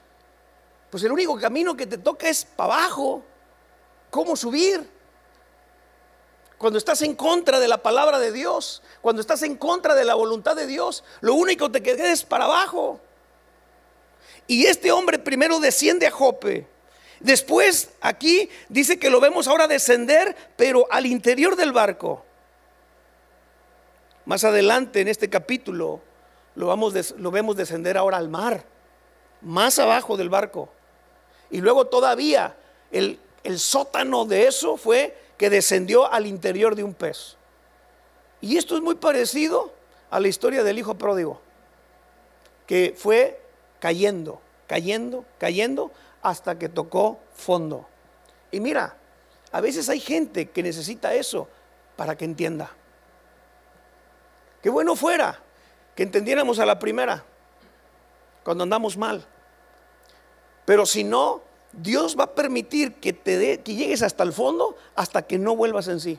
C: Pues el único camino que te toca es para abajo. ¿Cómo subir? Cuando estás en contra de la palabra de Dios, cuando estás en contra de la voluntad de Dios, lo único que te queda es para abajo. Y este hombre primero desciende a Jope. Después aquí dice que lo vemos ahora descender, pero al interior del barco. Más adelante en este capítulo lo, vemos descender ahora al mar, más abajo del barco. Y luego todavía el, el sótano de eso fue que descendió al interior de un pez. Y esto es muy parecido a la historia del hijo pródigo, que fue cayendo, cayendo, cayendo, hasta que tocó fondo. Y mira, a veces hay gente que necesita eso para que entienda. Qué bueno fuera que entendiéramos a la primera, cuando andamos mal. Pero si no, Dios va a permitir que, te dé, que llegues hasta el fondo hasta que no vuelvas en sí.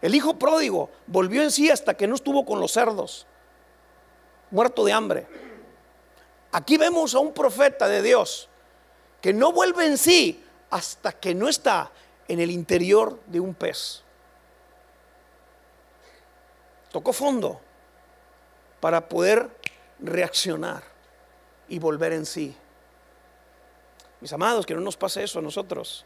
C: El hijo pródigo volvió en sí hasta que no estuvo con los cerdos, muerto de hambre. Aquí vemos a un profeta de Dios que no vuelve en sí hasta que no está en el interior de un pez. Tocó fondo para poder reaccionar y volver en sí. Mis amados, que no nos pase eso a nosotros.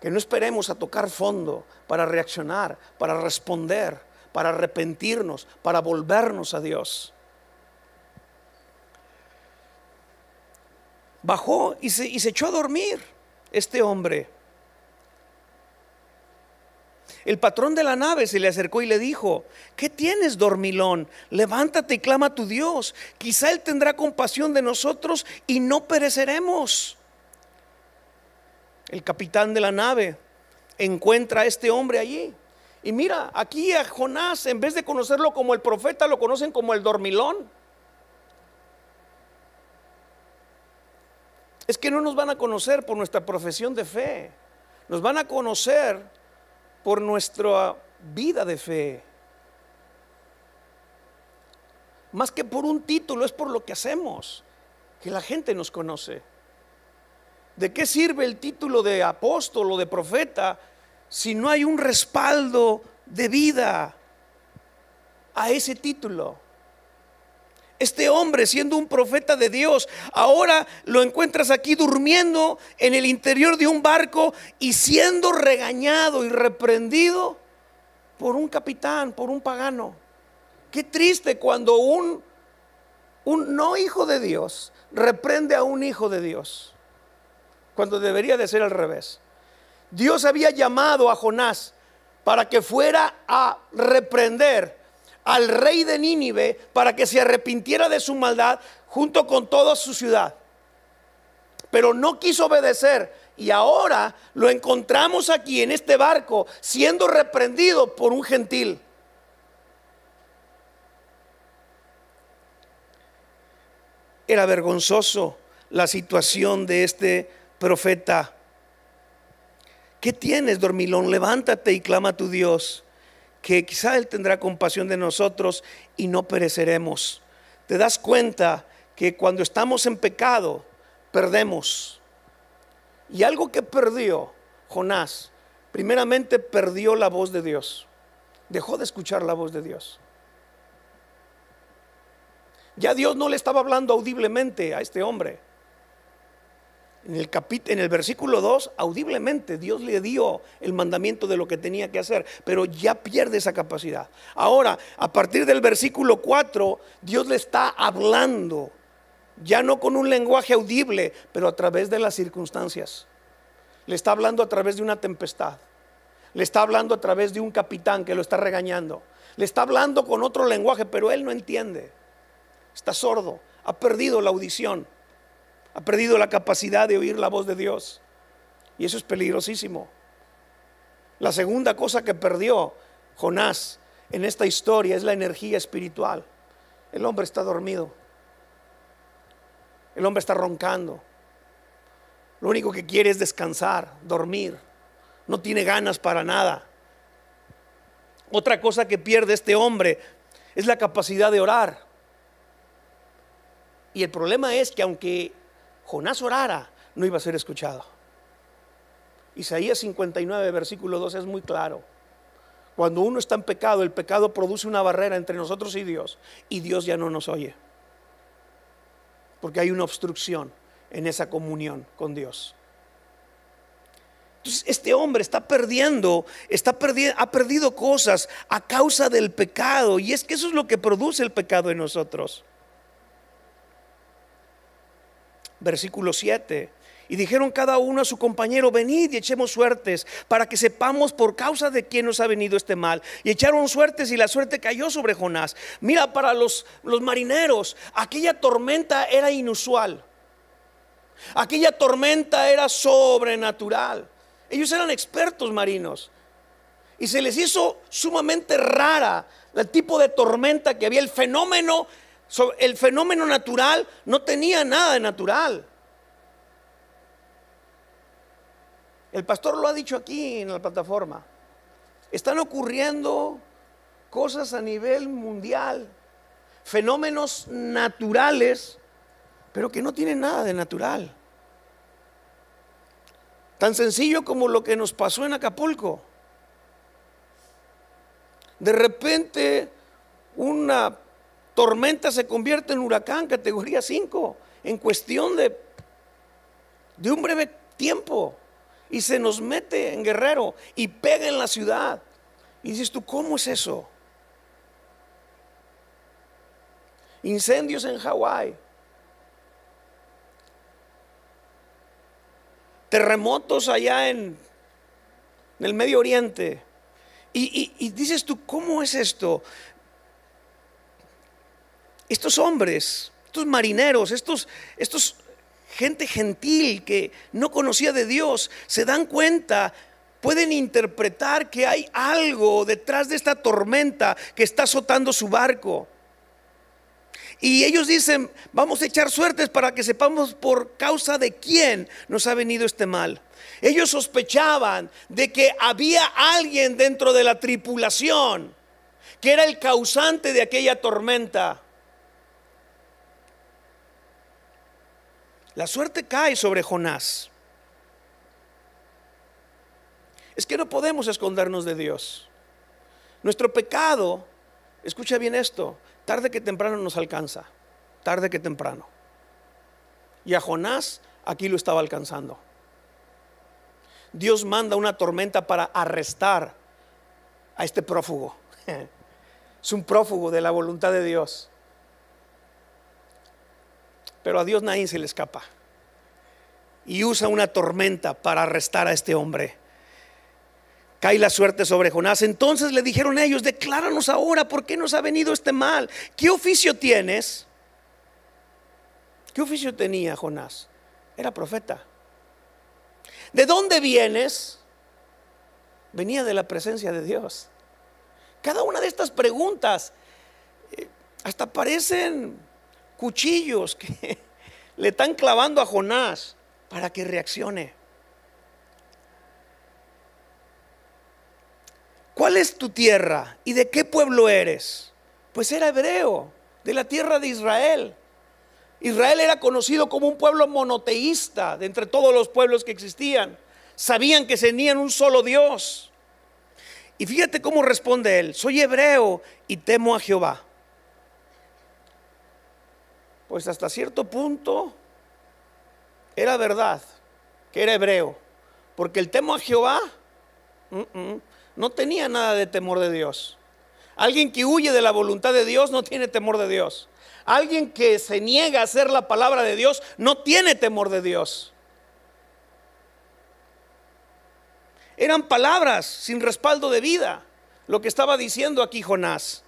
C: Que no esperemos a tocar fondo para reaccionar, para responder, para arrepentirnos, para volvernos a Dios. Bajó y se, echó a dormir este hombre. El patrón de la nave se le acercó y le dijo, ¿qué tienes, dormilón? Levántate y clama a tu Dios. Quizá Él tendrá compasión de nosotros y no pereceremos. El capitán de la nave encuentra a este hombre allí. Y mira, aquí a Jonás, en vez de conocerlo como el profeta, lo conocen como el dormilón. Es que no nos van a conocer por nuestra profesión de fe. Nos van a conocer por nuestra vida de fe. Más que por un título, es por lo que hacemos, que la gente nos conoce. ¿De qué sirve el título de apóstol o de profeta si no hay un respaldo de vida a ese título? Este hombre, siendo un profeta de Dios, ahora lo encuentras aquí durmiendo en el interior de un barco y siendo regañado y reprendido por un capitán, por un pagano. Qué triste cuando un, no hijo de Dios reprende a un hijo de Dios, cuando debería de ser al revés. Dios había llamado a Jonás para que fuera a reprender al rey de Nínive para que se arrepintiera de su maldad junto con toda su ciudad. Pero no quiso obedecer y ahora lo encontramos aquí en este barco siendo reprendido por un gentil. Era vergonzoso la situación de este profeta. ¿Qué tienes, dormilón? Levántate y clama a tu Dios que quizá Él tendrá compasión de nosotros y no pereceremos. Te das cuenta que cuando estamos en pecado, perdemos. Y algo que perdió Jonás, primeramente perdió la voz de Dios. Dejó de escuchar la voz de Dios. Ya Dios no le estaba hablando audiblemente a este hombre. En el, en el versículo 2, audiblemente Dios le dio el mandamiento de lo que tenía que hacer, pero ya pierde esa capacidad. Ahora, a partir del versículo 4, Dios le está hablando, ya no con un lenguaje audible, pero a través de las circunstancias. Le está hablando a través de una tempestad. Le está hablando a través de un capitán que lo está regañando. Le está hablando con otro lenguaje, pero él no entiende. Está sordo, ha perdido la audición ha perdido la capacidad de oír la voz de Dios. Y eso es peligrosísimo. La segunda cosa que perdió Jonás en esta historia es la energía espiritual. El hombre está dormido. El hombre está roncando. Lo único que quiere es descansar, dormir. No tiene ganas para nada. Otra cosa que pierde este hombre es la capacidad de orar. Y el problema es que aunque Jonás orara, no iba a ser escuchado. Isaías 59, versículo 2 es muy claro. Cuando uno está en pecado, el pecado produce una barrera entre nosotros y Dios, y Dios ya no nos oye. Porque hay una obstrucción en esa comunión con Dios. Entonces, este hombre está perdiendo, está ha perdido cosas a causa del pecado, y es que eso es lo que produce el pecado en nosotros versículo 7. Y dijeron cada uno a su compañero, venid y echemos suertes para que sepamos por causa de quién nos ha venido este mal. Y echaron suertes y la suerte cayó sobre Jonás. Mira, para los, los marineros, aquella tormenta era inusual. Aquella tormenta era sobrenatural. Ellos eran expertos marinos. Y se les hizo sumamente rara el tipo de tormenta que había, el fenómeno el fenómeno natural no tenía nada de natural. El pastor lo ha dicho aquí en la plataforma. Están ocurriendo cosas a nivel mundial, fenómenos naturales, pero que no tienen nada de natural. Tan sencillo como lo que nos pasó en Acapulco. De repente, una tormenta se convierte en huracán categoría 5 en cuestión de, de un breve tiempo. Y se nos mete en guerrero y pega en la ciudad. Y dices tú, ¿cómo es eso? Incendios en Hawái. Terremotos allá en, en el Medio Oriente. Y, dices tú, ¿cómo es esto? Estos hombres, estos marineros, estos, estos gente gentil que no conocía de Dios, se dan cuenta, pueden interpretar que hay algo detrás de esta tormenta que está azotando su barco. Y ellos dicen, vamos a echar suertes para que sepamos por causa de quién nos ha venido este mal. Ellos sospechaban de que había alguien dentro de la tripulación que era el causante de aquella tormenta. La suerte cae sobre Jonás. Es que no podemos escondernos de Dios. Nuestro pecado, escucha bien esto, tarde que temprano nos alcanza, tarde que temprano. Y a Jonás aquí lo estaba alcanzando. Dios manda una tormenta para arrestar a este prófugo. Es un prófugo de la voluntad de Dios. Pero a Dios nadie se le escapa. Y usa una tormenta para arrestar a este hombre. Cae la suerte sobre Jonás. Entonces le dijeron ellos, decláranos ahora por qué nos ha venido este mal. ¿Qué oficio tienes? ¿Qué oficio tenía Jonás? Era profeta. ¿De dónde vienes? Venía de la presencia de Dios. Cada una de estas preguntas eh, hasta parecen cuchillos que le están clavando a Jonás para que reaccione. ¿Cuál es tu tierra y de qué pueblo eres? Pues era hebreo, de la tierra de Israel. Israel era conocido como un pueblo monoteísta de entre todos los pueblos que existían. Sabían que tenían un solo Dios. Y fíjate cómo responde él, soy hebreo y temo a Jehová. Pues hasta cierto punto era verdad que era hebreo, porque el temo a Jehová no tenía nada de temor de Dios. Alguien que huye de la voluntad de Dios no tiene temor de Dios. Alguien que se niega a hacer la palabra de Dios no tiene temor de Dios. Eran palabras sin respaldo de vida, lo que estaba diciendo aquí Jonás.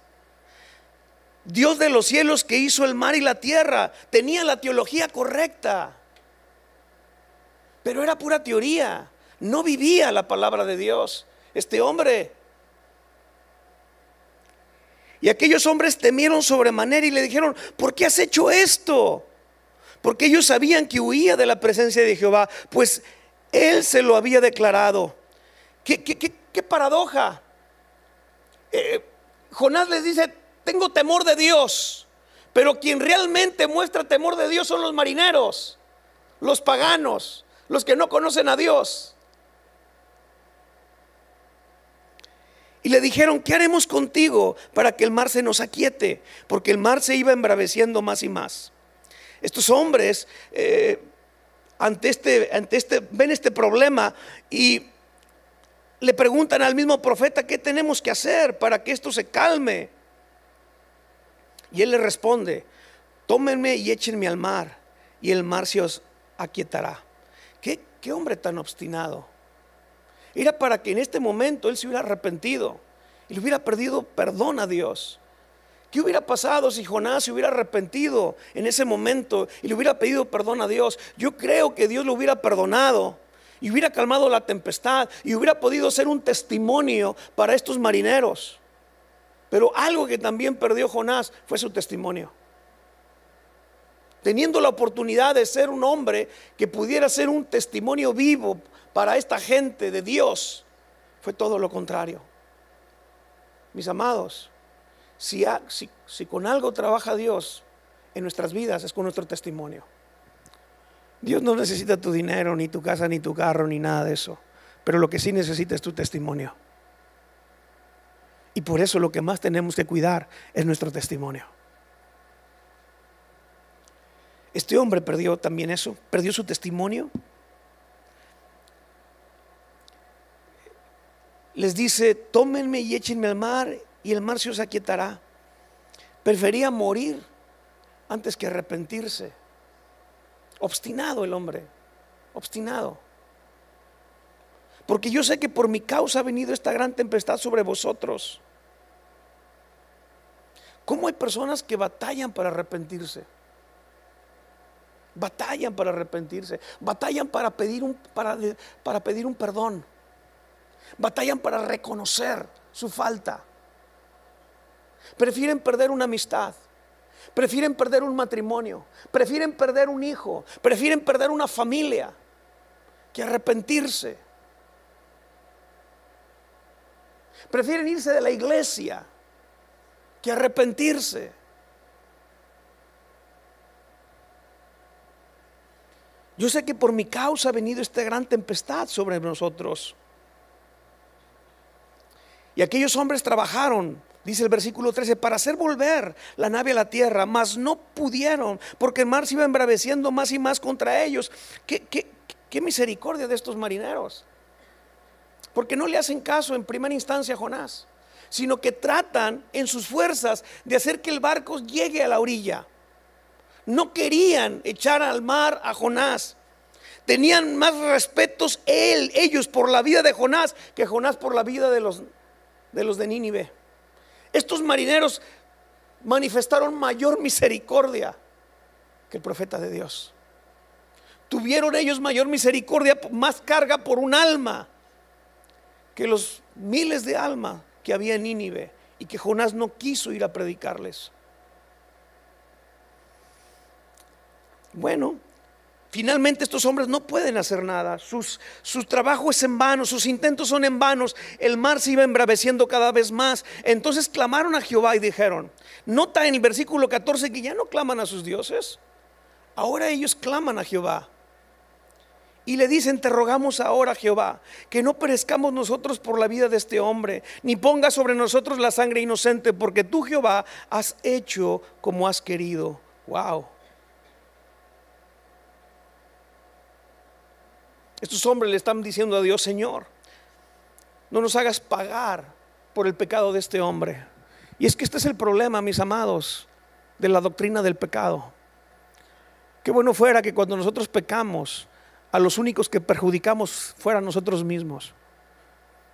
C: Dios de los cielos que hizo el mar y la tierra, tenía la teología correcta, pero era pura teoría, no vivía la palabra de Dios este hombre. Y aquellos hombres temieron sobremanera y le dijeron, ¿por qué has hecho esto? Porque ellos sabían que huía de la presencia de Jehová, pues él se lo había declarado. ¿Qué, paradoja? Eh, Jonás les dice, tengo temor de Dios, pero quien realmente muestra temor de Dios son los marineros, los paganos, los que no conocen a Dios. Y le dijeron, ¿qué haremos contigo para que el mar se nos aquiete? Porque el mar se iba embraveciendo más y más. Estos hombres, eh, ante, este, ante este, ven este problema y le preguntan al mismo profeta, ¿qué tenemos que hacer para que esto se calme? Y él le responde, tómenme y échenme al mar y el mar se os aquietará. ¿Qué, qué hombre tan obstinado? Era para que en este momento él se hubiera arrepentido y le hubiera perdido perdón a Dios. ¿Qué hubiera pasado si Jonás se hubiera arrepentido en ese momento y le hubiera pedido perdón a Dios? Yo creo que Dios lo hubiera perdonado y hubiera calmado la tempestad y hubiera podido ser un testimonio para estos marineros. Pero algo que también perdió Jonás fue su testimonio. Teniendo la oportunidad de ser un hombre que pudiera ser un testimonio vivo para esta gente de Dios fue todo lo contrario. Mis amados, si, si, con algo trabaja Dios en nuestras vidas es con nuestro testimonio. Dios no necesita tu dinero, ni tu casa, ni tu carro, ni nada de eso. Pero lo que sí necesita es tu testimonio. Y por eso lo que más tenemos que cuidar es nuestro testimonio. Este hombre perdió también eso, perdió su testimonio les dice, tómenme y échenme al mar y el mar se os aquietará. Prefería morir antes que arrepentirse. Obstinado el hombre, obstinado. Porque yo sé que por mi causa ha venido esta gran tempestad sobre vosotros. ¿Cómo hay personas que batallan para arrepentirse? Batallan para arrepentirse, batallan para pedir un, para, para pedir un perdón, batallan para reconocer su falta. Prefieren perder una amistad, prefieren perder un matrimonio, prefieren perder un hijo, prefieren perder una familia que arrepentirse. Prefieren irse de la iglesia que arrepentirse. Yo sé que por mi causa ha venido esta gran tempestad sobre nosotros. Y aquellos hombres trabajaron, dice el versículo 13, para hacer volver la nave a la tierra, mas no pudieron, porque el mar se iba embraveciendo más y más contra ellos. ¿Qué, qué misericordia de estos marineros? Porque no le hacen caso en primera instancia a Jonás sino que tratan en sus fuerzas de hacer que el barco llegue a la orilla. No querían echar al mar a Jonás. Tenían más respetos él, ellos por la vida de Jonás que Jonás por la vida de los de, los de Nínive. Estos marineros manifestaron mayor misericordia que el profeta de Dios. Tuvieron ellos mayor misericordia, más carga por un alma que los miles de almas que había en Nínive y que Jonás no quiso ir a predicarles. Bueno, finalmente estos hombres no pueden hacer nada. Sus, su trabajo es en vano, sus intentos son en vanos. El mar se iba embraveciendo cada vez más. Entonces clamaron a Jehová y dijeron, nota en el versículo 14 que ya no claman a sus dioses. Ahora ellos claman a Jehová. Y le dicen, te rogamos ahora, Jehová, que no perezcamos nosotros por la vida de este hombre, ni ponga sobre nosotros la sangre inocente, porque tú, Jehová, has hecho como has querido. Wow. Estos hombres le están diciendo a Dios, Señor, no nos hagas pagar por el pecado de este hombre. Y es que este es el problema, mis amados, de la doctrina del pecado. Qué bueno fuera que cuando nosotros pecamos, a los únicos que perjudicamos fueran nosotros mismos.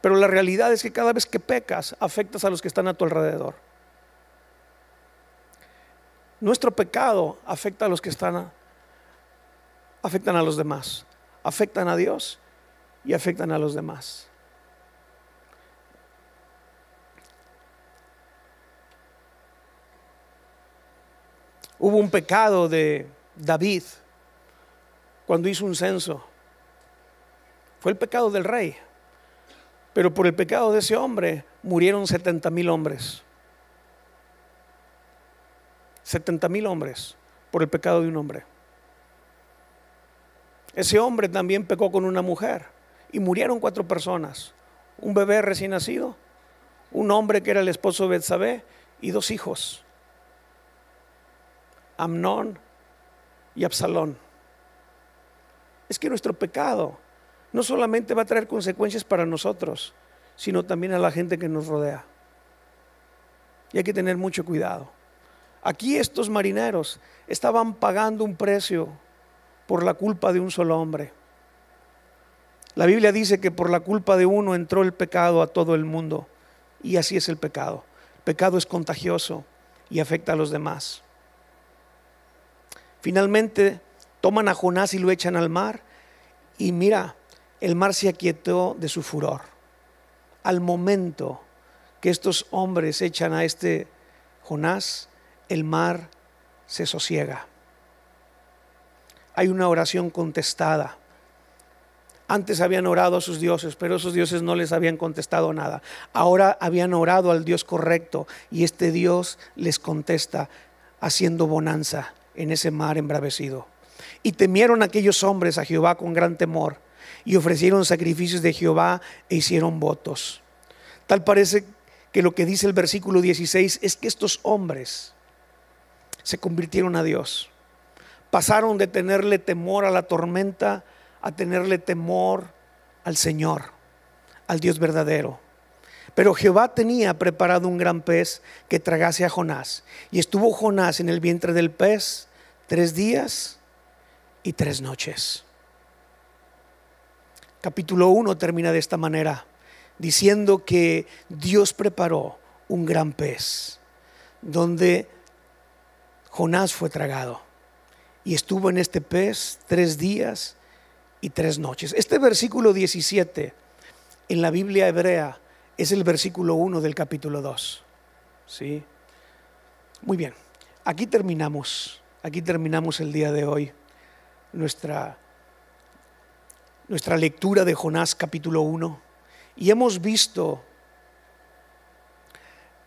C: Pero la realidad es que cada vez que pecas, afectas a los que están a tu alrededor. Nuestro pecado afecta a los que están, afectan a los demás, afectan a Dios y afectan a los demás. Hubo un pecado de David cuando hizo un censo. Fue el pecado del rey. Pero por el pecado de ese hombre murieron 70 mil hombres. 70 mil hombres por el pecado de un hombre. Ese hombre también pecó con una mujer y murieron cuatro personas. Un bebé recién nacido, un hombre que era el esposo de Betsabé y dos hijos. Amnón y Absalón es que nuestro pecado no solamente va a traer consecuencias para nosotros, sino también a la gente que nos rodea. Y hay que tener mucho cuidado. Aquí estos marineros estaban pagando un precio por la culpa de un solo hombre. La Biblia dice que por la culpa de uno entró el pecado a todo el mundo. Y así es el pecado. Pecado es contagioso y afecta a los demás. Finalmente, toman a Jonás y lo echan al mar. Y mira, el mar se aquietó de su furor. Al momento que estos hombres echan a este Jonás, el mar se sosiega. Hay una oración contestada. Antes habían orado a sus dioses, pero esos dioses no les habían contestado nada. Ahora habían orado al Dios correcto y este Dios les contesta haciendo bonanza en ese mar embravecido. Y temieron aquellos hombres a Jehová con gran temor y ofrecieron sacrificios de Jehová e hicieron votos. Tal parece que lo que dice el versículo 16 es que estos hombres se convirtieron a Dios. Pasaron de tenerle temor a la tormenta a tenerle temor al Señor, al Dios verdadero. Pero Jehová tenía preparado un gran pez que tragase a Jonás. Y estuvo Jonás en el vientre del pez tres días y tres noches. Capítulo 1 termina de esta manera, diciendo que Dios preparó un gran pez, donde Jonás fue tragado. Y estuvo en este pez tres días y tres noches. Este versículo 17 en la Biblia hebrea es el versículo 1 del capítulo 2. ¿Sí? Muy bien, aquí terminamos, aquí terminamos el día de hoy nuestra, nuestra lectura de Jonás capítulo 1 y hemos visto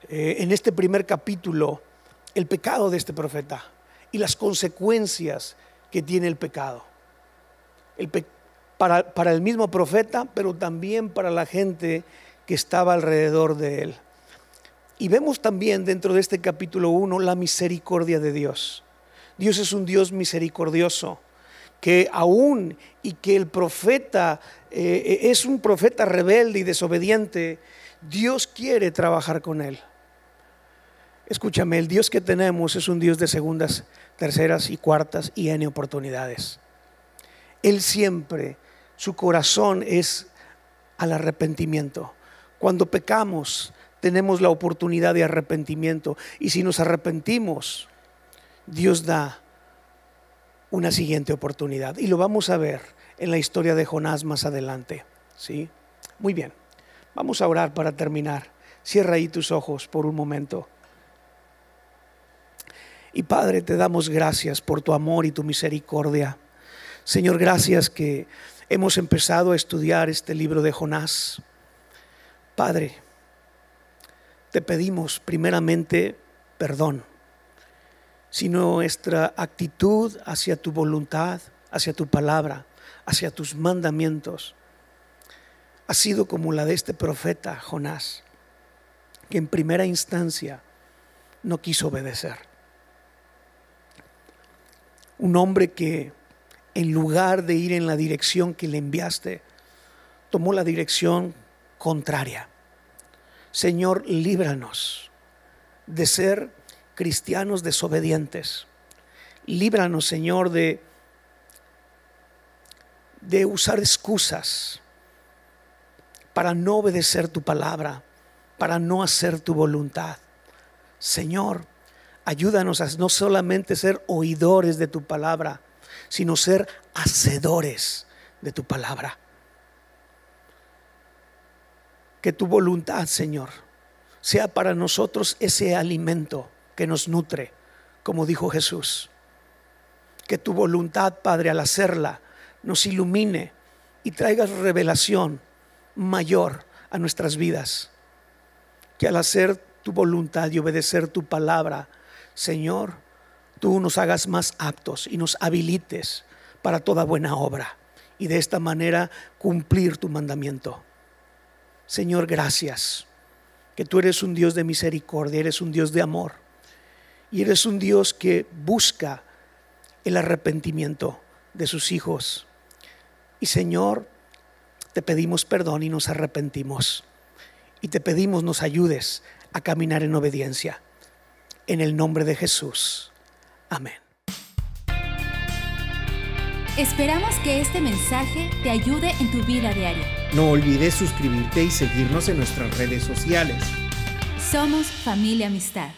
C: eh, en este primer capítulo el pecado de este profeta y las consecuencias que tiene el pecado. para, para el mismo profeta, pero también para la gente que estaba alrededor de él. Y vemos también dentro de este capítulo 1 la misericordia de Dios. Dios es un Dios misericordioso, que aún y que el profeta eh, es un profeta rebelde y desobediente, Dios quiere trabajar con él. Escúchame, el Dios que tenemos es un Dios de segundas, terceras y cuartas y en oportunidades. Él siempre, su corazón es al arrepentimiento. Cuando pecamos, tenemos la oportunidad de arrepentimiento. Y si nos arrepentimos, Dios da una siguiente oportunidad. Y lo vamos a ver en la historia de Jonás más adelante. ¿sí? Muy bien, vamos a orar para terminar. Cierra ahí tus ojos por un momento. Y Padre, te damos gracias por tu amor y tu misericordia. Señor, gracias que hemos empezado a estudiar este libro de Jonás. Padre, te pedimos primeramente perdón, si nuestra actitud hacia tu voluntad, hacia tu palabra, hacia tus mandamientos, ha sido como la de este profeta Jonás, que en primera instancia no quiso obedecer un hombre que en lugar de ir en la dirección que le enviaste, tomó la dirección contraria. Señor, líbranos de ser cristianos desobedientes. Líbranos, Señor, de, de usar excusas para no obedecer tu palabra, para no hacer tu voluntad. Señor, Ayúdanos a no solamente ser oidores de tu palabra, sino ser hacedores de tu palabra. Que tu voluntad, Señor, sea para nosotros ese alimento que nos nutre, como dijo Jesús. Que tu voluntad, Padre, al hacerla, nos ilumine y traiga revelación mayor a nuestras vidas. Que al hacer tu voluntad y obedecer tu palabra, Señor, tú nos hagas más aptos y nos habilites para toda buena obra y de esta manera cumplir tu mandamiento. Señor, gracias, que tú eres un Dios de misericordia, eres un Dios de amor y eres un Dios que busca el arrepentimiento de sus hijos. Y Señor, te pedimos perdón y nos arrepentimos. Y te pedimos nos ayudes a caminar en obediencia en el nombre de Jesús. Amén.
A: Esperamos que este mensaje te ayude en tu vida diaria.
B: No olvides suscribirte y seguirnos en nuestras redes sociales.
A: Somos familia amistad.